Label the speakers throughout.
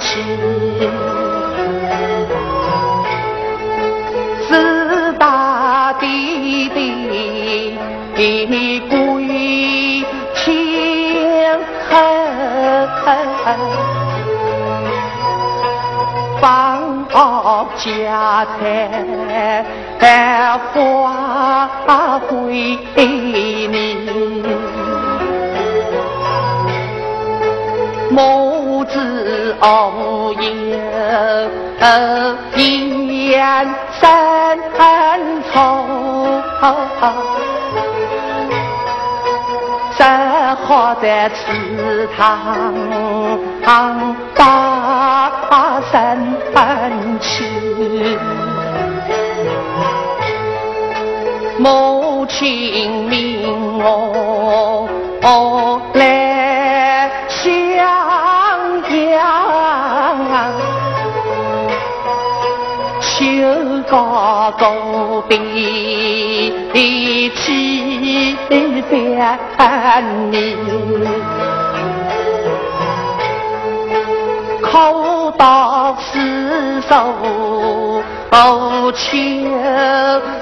Speaker 1: 扬起，四大弟弟归天后，放家财花归你。子偶有言三重，只好在祠堂把身去。母亲命我来。高高的起边你，口到四手求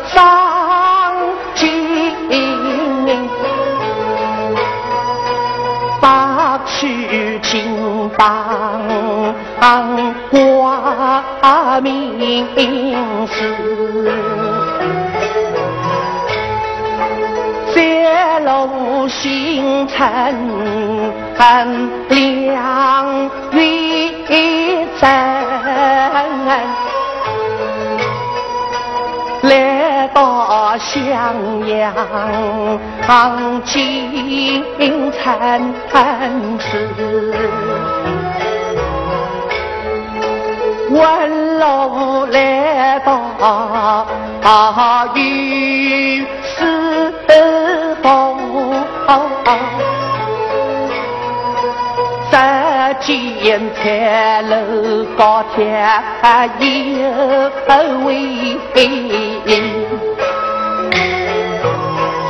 Speaker 1: 上进，把去金榜当挂名时，泄露星辰亮月真，来到襄阳进城池。问路来到雨丝风，只见彩楼高天有位，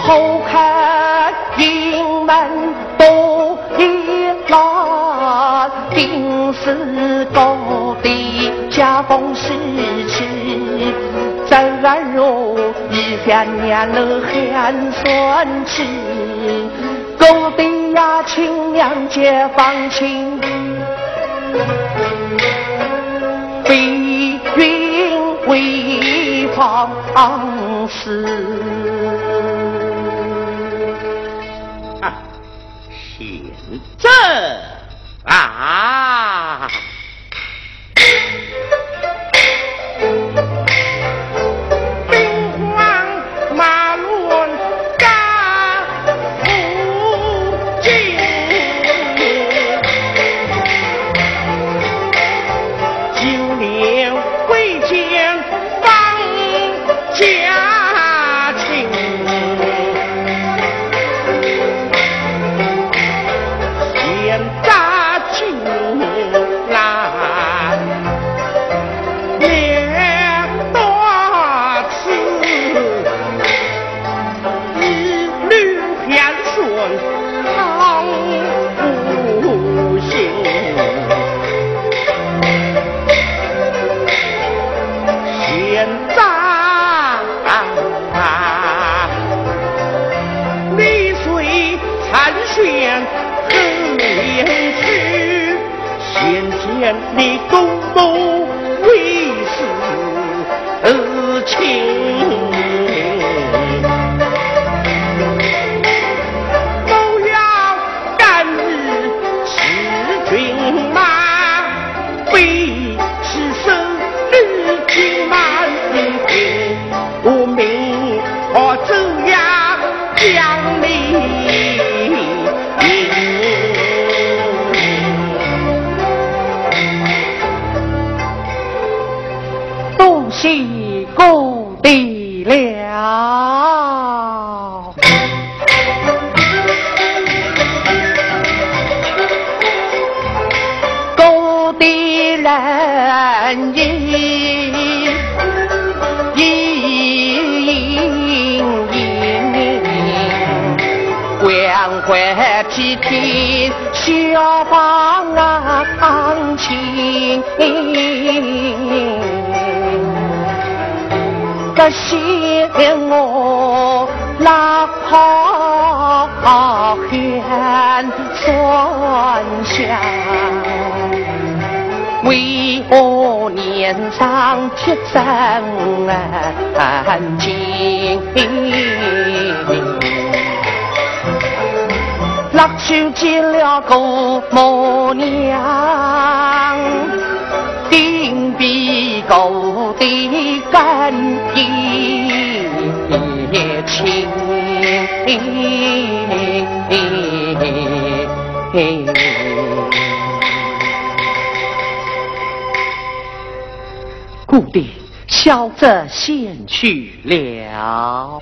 Speaker 1: 后看营门定是高的。家风时期，正如一三年了寒酸气，狗的呀亲娘解放亲，飞云为放肆。
Speaker 2: 啊，现在啊。
Speaker 3: 劝恩联去先见你公公为死而怀披天小房亲。这些我哪怕很酸香，为何年上铁证金？落手见了个母娘，定比狗的更也亲。故地小则先去了。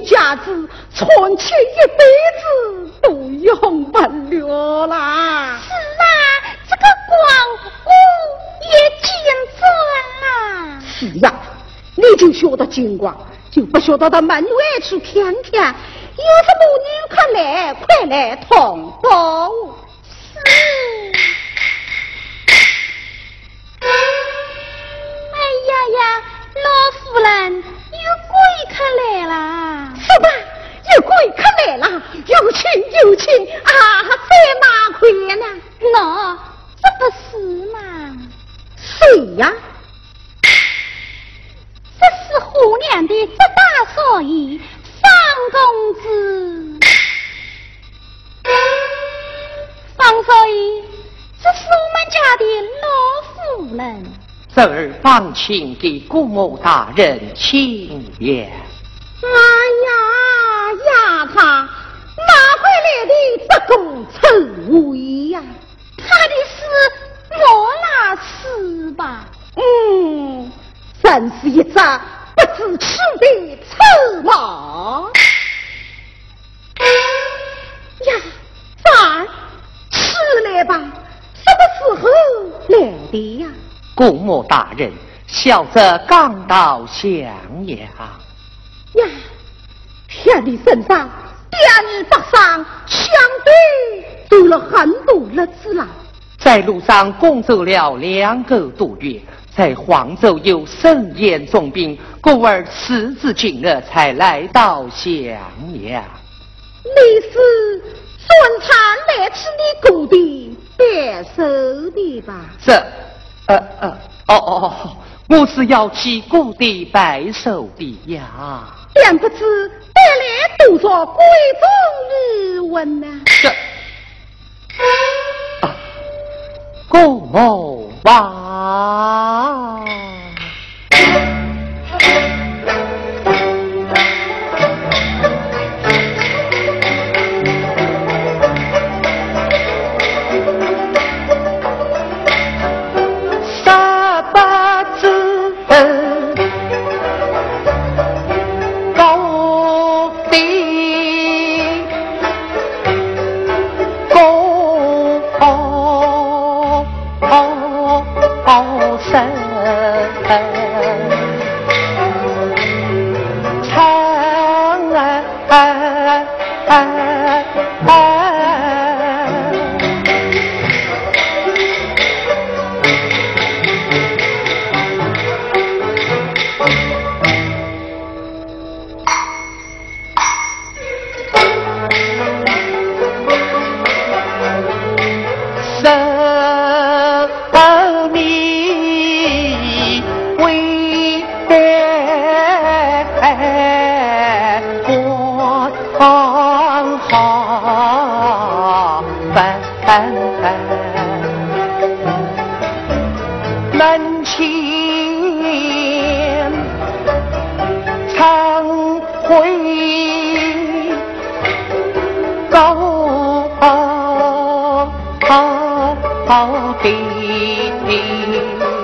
Speaker 3: 家子存钱一辈子都用不了啦。
Speaker 4: 是啊，这个也见准
Speaker 3: 了。是呀，你就晓得金光，就不晓得到门外去看看，有什么人快来，快来通报。
Speaker 4: 是。哎呀呀，老夫人，有贵客来了！
Speaker 3: 是吧？有贵客来了，有请有请啊！在哪块呢？
Speaker 4: 喏，这不是嘛？
Speaker 3: 谁呀？
Speaker 4: 这是虎娘的这大少爷方公子。方少爷，这是我们家的老夫人。
Speaker 1: 侄儿放请给姑母大人请言。
Speaker 3: 哎呀，丫头，哪回来的这个臭味呀？
Speaker 4: 他的是莫那事吧？
Speaker 3: 嗯，真是一只不知耻的臭毛。呀，三儿，吃来吧，什么时候来的呀？
Speaker 1: 姑母大人，小子刚到襄阳。
Speaker 3: 呀，天的身上，爹你北上，相对走了很多日子了。
Speaker 1: 在路上共走了两个多月，在黄州又盛宴重病，故而时至今日才来到襄阳。
Speaker 3: 你是孙参来吃你姑的白寿的吧？
Speaker 1: 是。呃呃，哦哦哦，我是要去故地拜寿的呀。
Speaker 3: 但不知带来多少贵重礼物呢？
Speaker 1: 这啊，顾某
Speaker 2: 好
Speaker 1: 弟弟。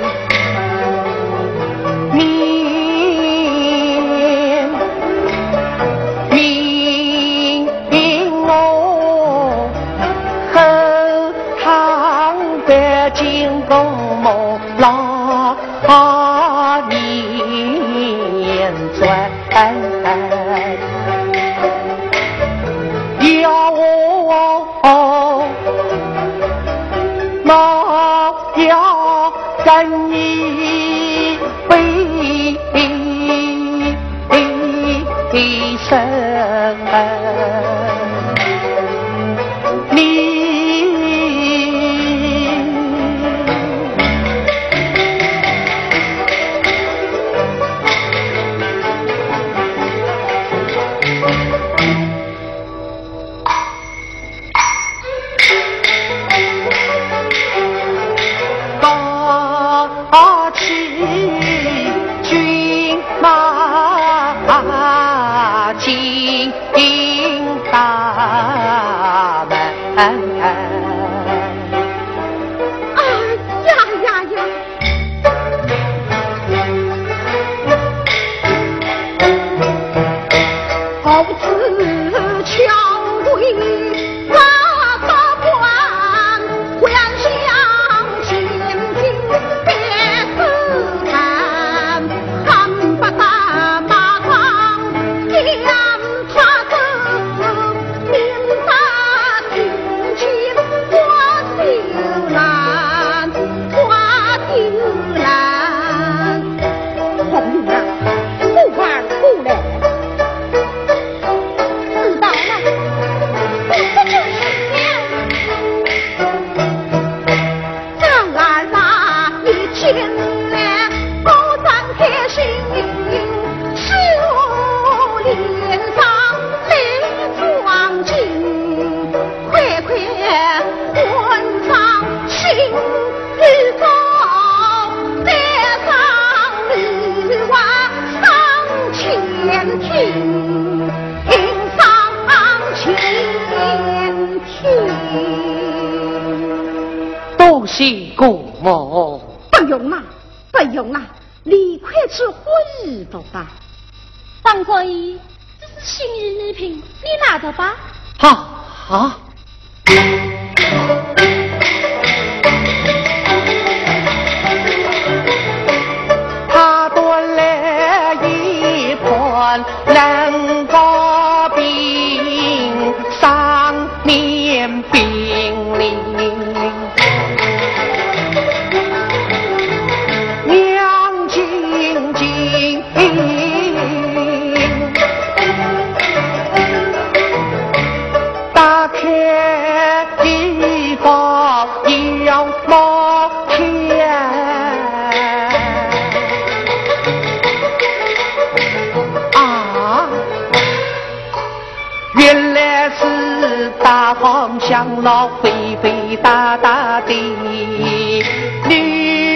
Speaker 1: 大方向老肥肥大大的女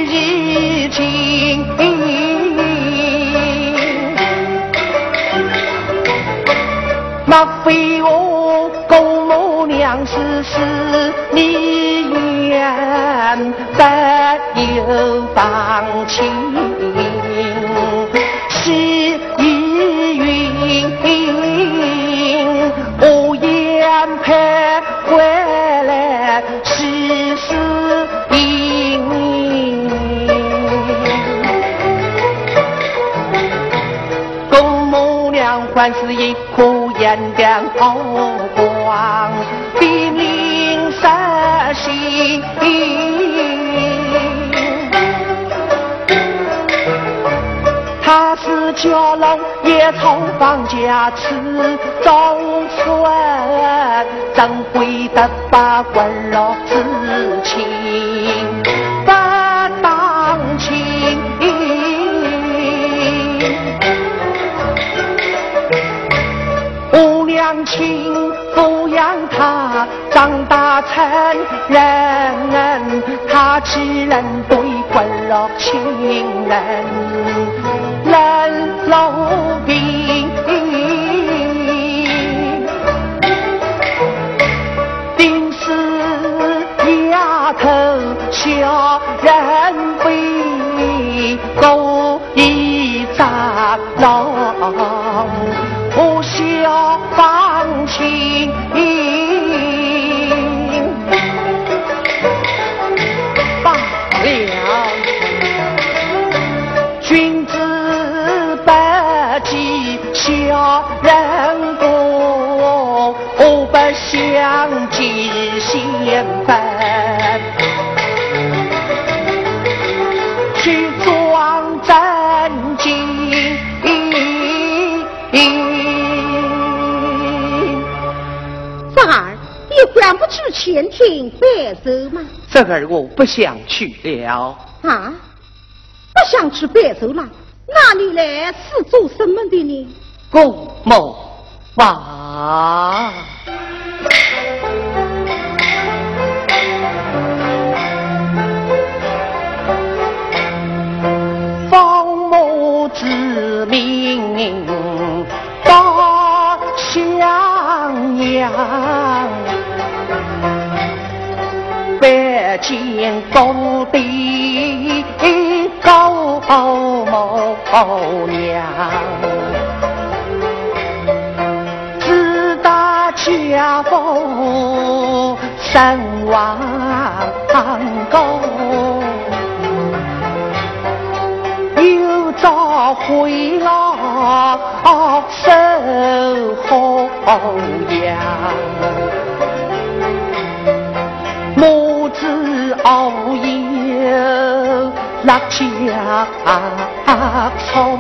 Speaker 1: 衣襟。那非我公母娘是是你言不由放情，母娘还是一颗眼亮好光的明色心。他是蛟龙也从房家吃中孙，怎会得把官落知情亲抚养他长大成人，他岂能对骨肉亲人冷落病？定是丫头小人非，故意杂浪。不孝情，
Speaker 3: 你还不去前厅拜寿吗？
Speaker 1: 这儿我不想去了。
Speaker 3: 啊，不想去拜寿了？那你来是做什么的呢？
Speaker 1: 公某吧。见高帝高某娘。自打家父身亡高。又遭回老守后阳，熬夜落家愁，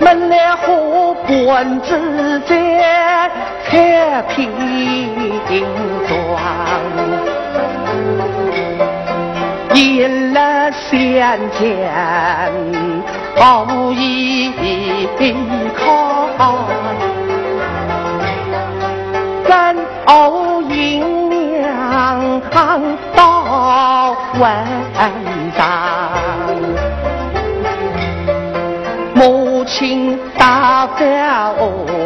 Speaker 1: 门来花本自在彩屏装。引了相见无依靠，跟欧到晚上母亲打发我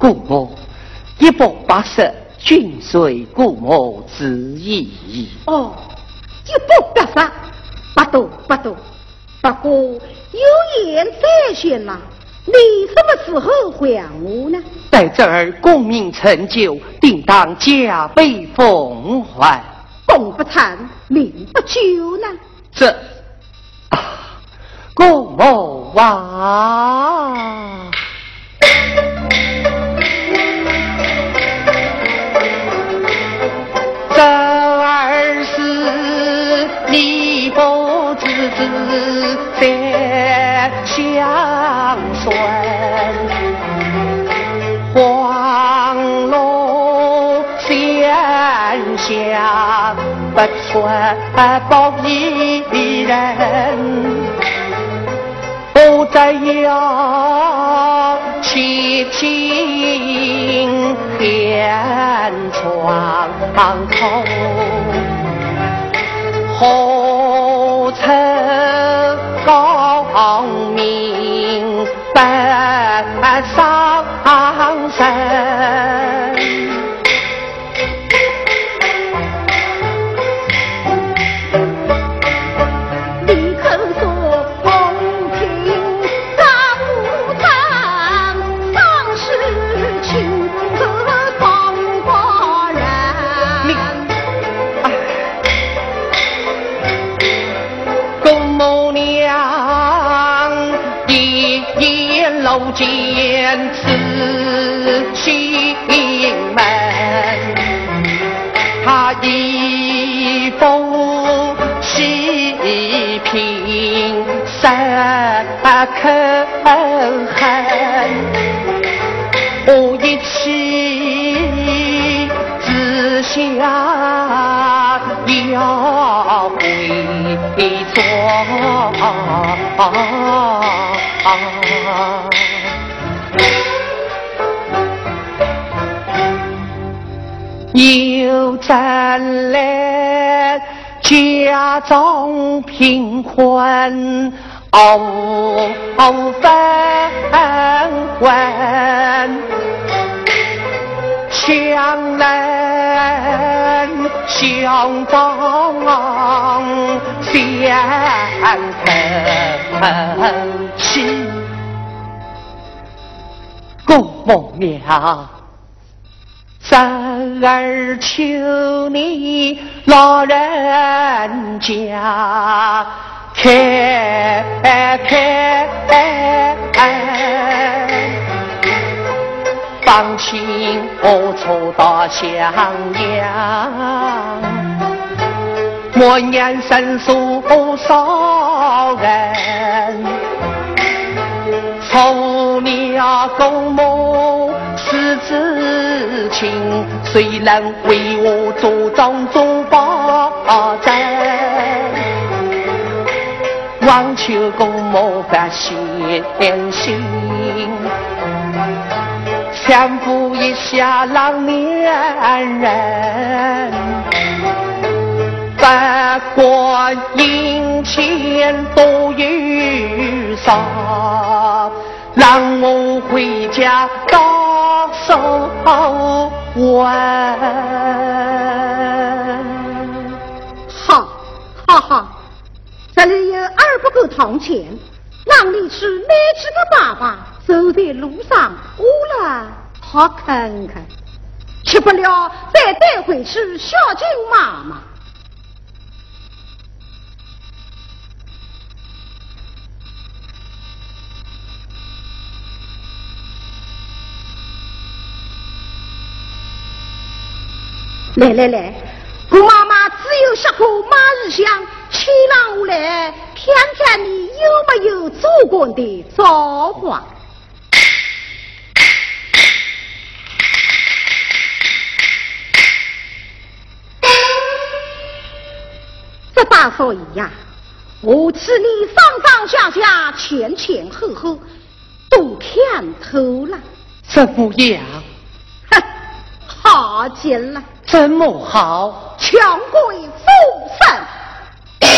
Speaker 1: 故我一百八十，均随故我之意。
Speaker 3: 哦，一百八十，不多不多。不过有言在先呐，你什么时候还我呢？
Speaker 1: 在这儿功名成就，定当加倍奉还。
Speaker 3: 功不成，名不就呢？
Speaker 1: 这啊，故母啊！相顺，黄龙仙下不传报一人，不再要七情天窗头，何曾高明本上身？见此心门，他一封细品三肯恨，我一气之下要回转。又再来家中贫困，哦分文，强人相当相疼惜，公母娘。三儿求你老人家开开，放心我出到襄阳，莫念生疏少人，从你啊公母是知情，谁能为我做庄做保证？望求公母发现心，搀扶一下老年人，不管银钱多与少。让我回家到手完。
Speaker 3: 好，哈哈，这里有二不够铜钱，让你去买几个粑粑，走在路上饿了好啃啃，吃不了再带回去孝敬妈妈。来来来，姑妈妈只有下过马日香，请让我来看看你有没有做官的造化。这大少爷呀，我替你上上下下、前前后后都看透了。
Speaker 1: 怎么样。哼，
Speaker 3: 好极了。
Speaker 1: 怎么好？
Speaker 3: 强贵复生。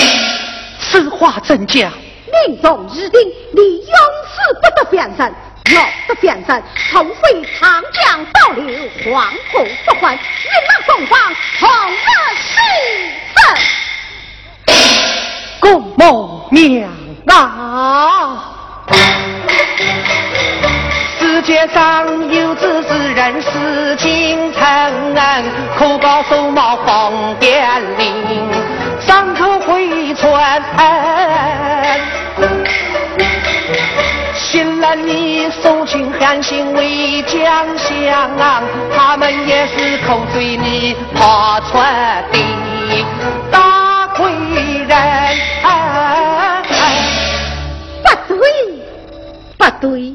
Speaker 1: 此话怎讲？
Speaker 3: 命中已定，你永世不得变身。要得变身，除非长江倒流，黄河不还，云南凤凰同日死生。
Speaker 1: 公母娘啊！世界上有知之人，事情成，可告诉冒风点令，伤口回传。新人你送亲寒心为将相，他们也是口嘴里跑出的大贵人。
Speaker 3: 不对，不对，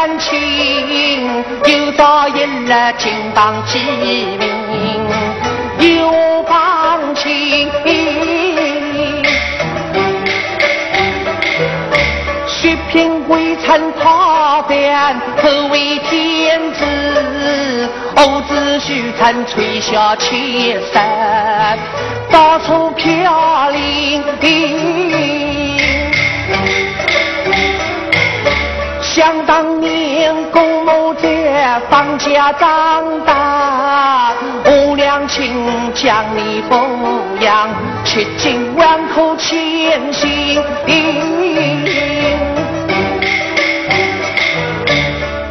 Speaker 1: 天晴，又遭应了金榜题名，又放晴。血品未曾他变，可为天子。儿子须曾垂下千山，到处飘零。家长大，我娘亲将你抚养，吃尽万苦千辛。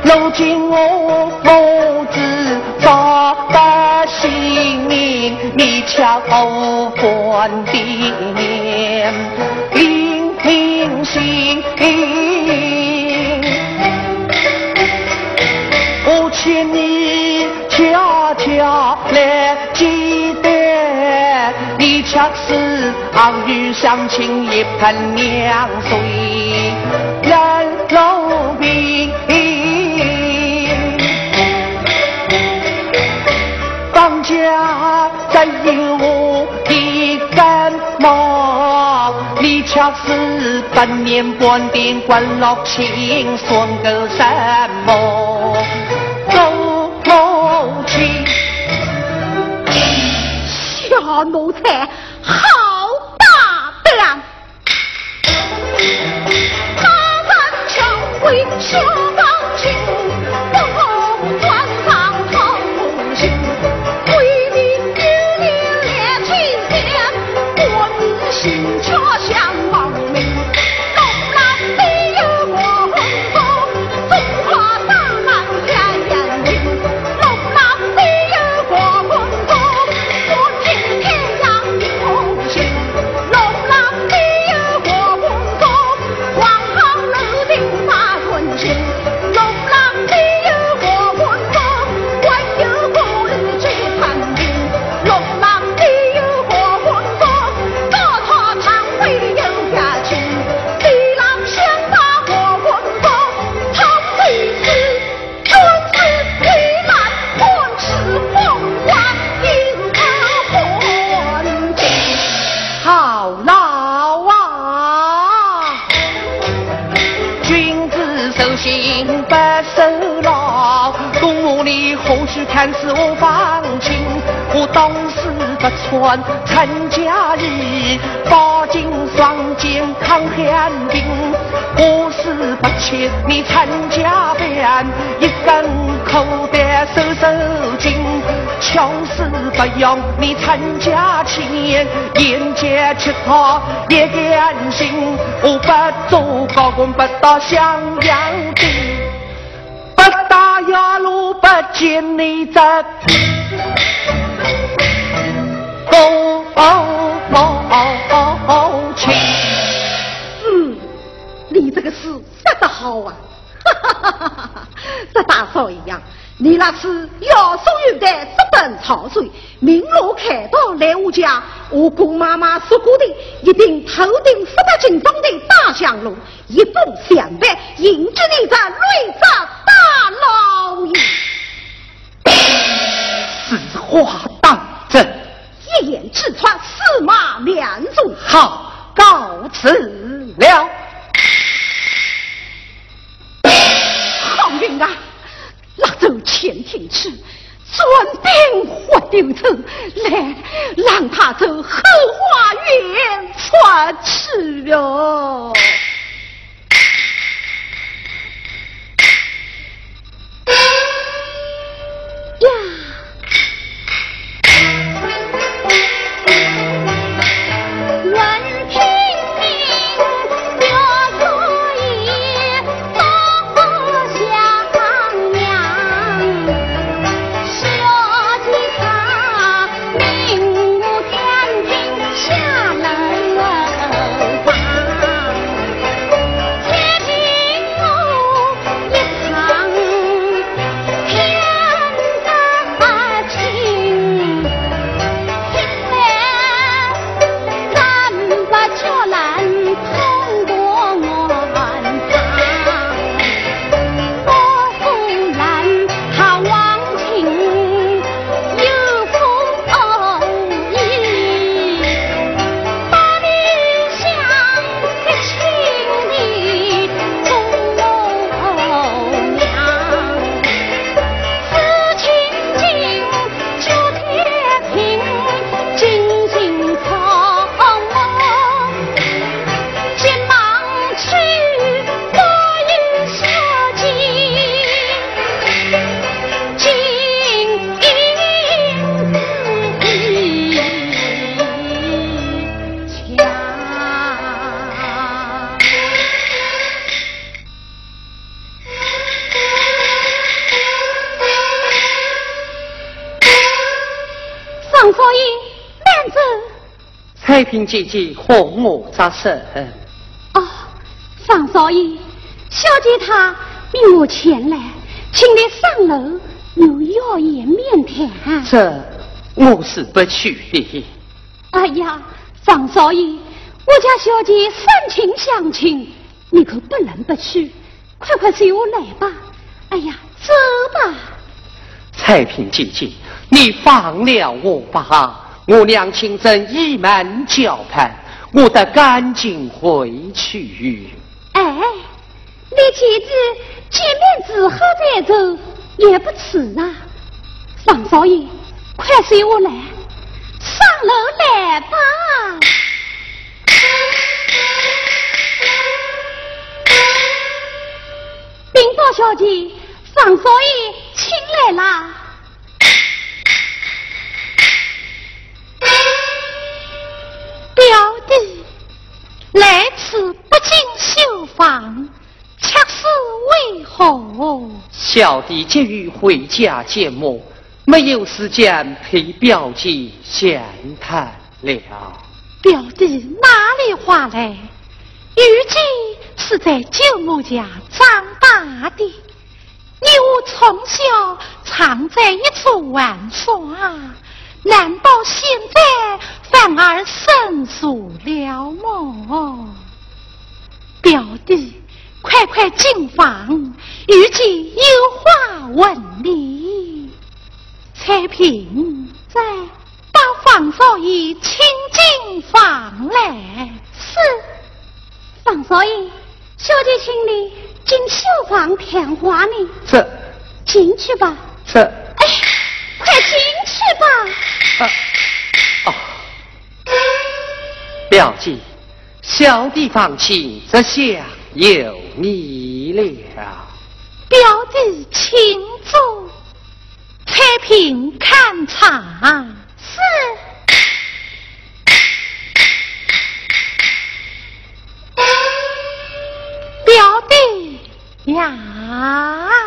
Speaker 1: 如今我母子早得性命，你瞧后官的脸，领平心。悄悄来记得，你恰是昂与乡亲一盆凉水，人路平。当家再有我的感冒，你恰是本年半点关落清，算个什么？
Speaker 3: 小奴才好大胆，他敢成为小。
Speaker 1: 穿参加日，把金双肩抗寒冰。我是不缺你参加班，一根口袋收收紧。穷死不用你参加钱，沿街乞讨也甘心。我不做高官，不到襄阳的。大雅路不见你高傲情嗯，
Speaker 3: 你这个诗写得好啊！哈哈哈哈哈！这大嫂一样，你那是腰松玉带，直奔潮水；明如开刀来我家。我姑妈妈说过的，一定头顶十八斤重的大象炉，一步相伴迎着你这瑞泽大老爷。
Speaker 1: 此话。
Speaker 3: 两足。
Speaker 1: 好，告辞了。
Speaker 3: 好运啊！拉走前厅去，转兵活丢车，来让他走后花园出去了。
Speaker 1: 太平姐姐和我扎手。
Speaker 4: 哦，方少爷，小姐她命我前来，请你上楼有要言面谈。
Speaker 1: 这我是不去的。
Speaker 4: 哎呀，方少爷，我家小姐深情相亲，你可不能不去。快快随我来吧。哎呀，走吧。
Speaker 1: 太平姐姐，你放了我吧。我娘亲正倚门叫盼，我得赶紧回去。
Speaker 4: 哎，你妻子见面之后再走也不迟啊。方少爷，快随我来，上楼来吧。禀报小姐，方少爷请来啦。表弟，来此不进绣房，恰是为何？
Speaker 1: 小弟急于回家见母，没有时间陪表姐闲谈了。
Speaker 4: 表弟哪里话来？玉姬是在舅母家长大的，你我从小常在一处玩耍。难道现在反而生疏了么？表弟，快快进房，玉姐有话问你。彩萍在，把方少爷请进房来。是，方少爷，小姐请你进绣房谈话呢。
Speaker 1: 是，
Speaker 4: 进去吧。
Speaker 1: 这，
Speaker 4: 哎，快进去吧。
Speaker 1: 啊！表姐，小弟放心，这下有你了。
Speaker 4: 表弟，请坐。彩屏看茶。
Speaker 3: 是。
Speaker 4: 表弟呀。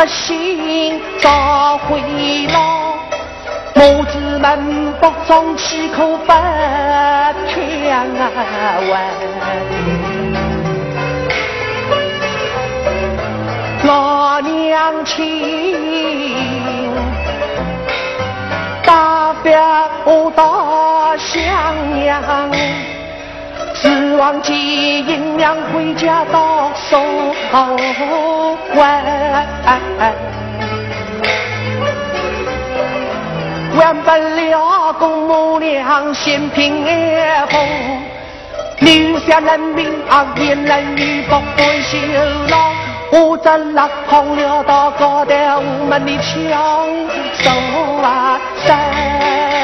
Speaker 5: 不
Speaker 1: 幸早回老，母子们不中气口不天问。老娘亲，大表我到襄阳。指望金银两回家到手还，完不了公母娘嫌贫爱富，留下人民啊言人语不会修老，我这拉空了到高头我们的枪手啊山。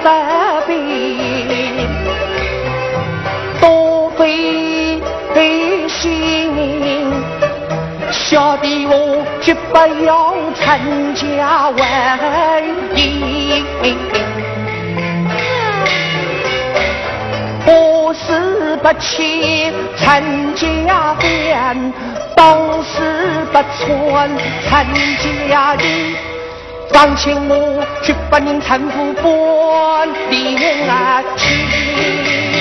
Speaker 1: 几百遍，多费心，小弟我绝不要参加婚姻。我是不去参加婚，当时不穿参加礼。放请我去把您搀扶半边啊去。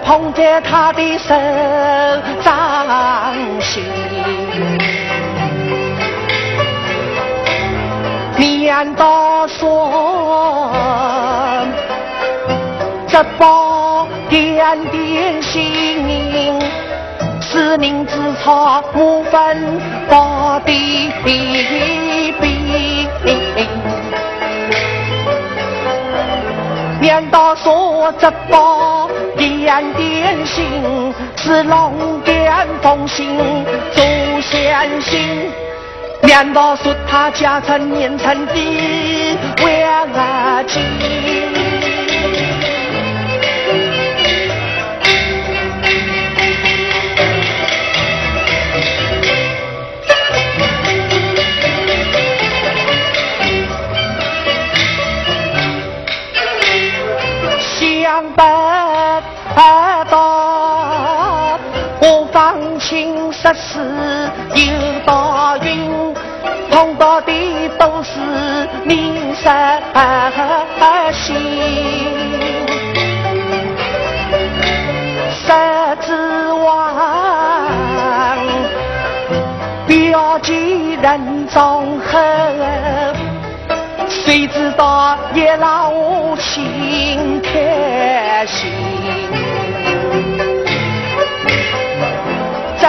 Speaker 1: 捧着他的手掌心，难道说这包点点心，是明知草无分包的饼。难道说这包。点点心是龙点凤心做先心，难道说他家成年成的万金？是有大运，碰到的都是名声心。十指王，表记人中厚，谁知道也让我心开心。这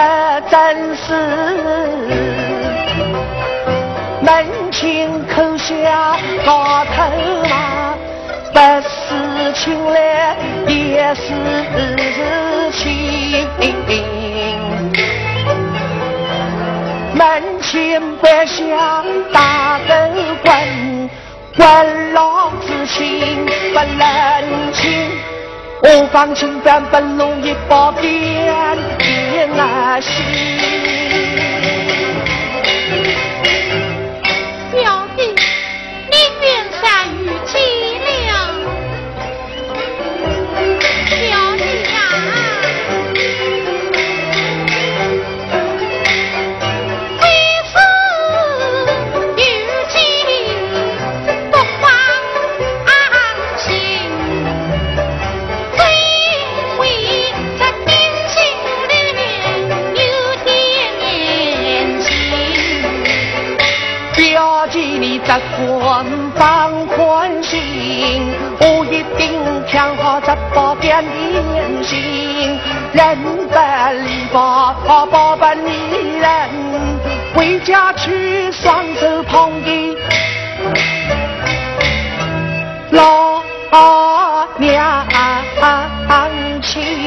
Speaker 1: 真是，门前口下高头马，不是情来也是情。门前百下大狗棍，滚浪之心不冷清。我方青山不容易报边边啊心。放宽心，我一定强好这八变的心。人不离家，家不离人，回家去，双手捧给老娘亲。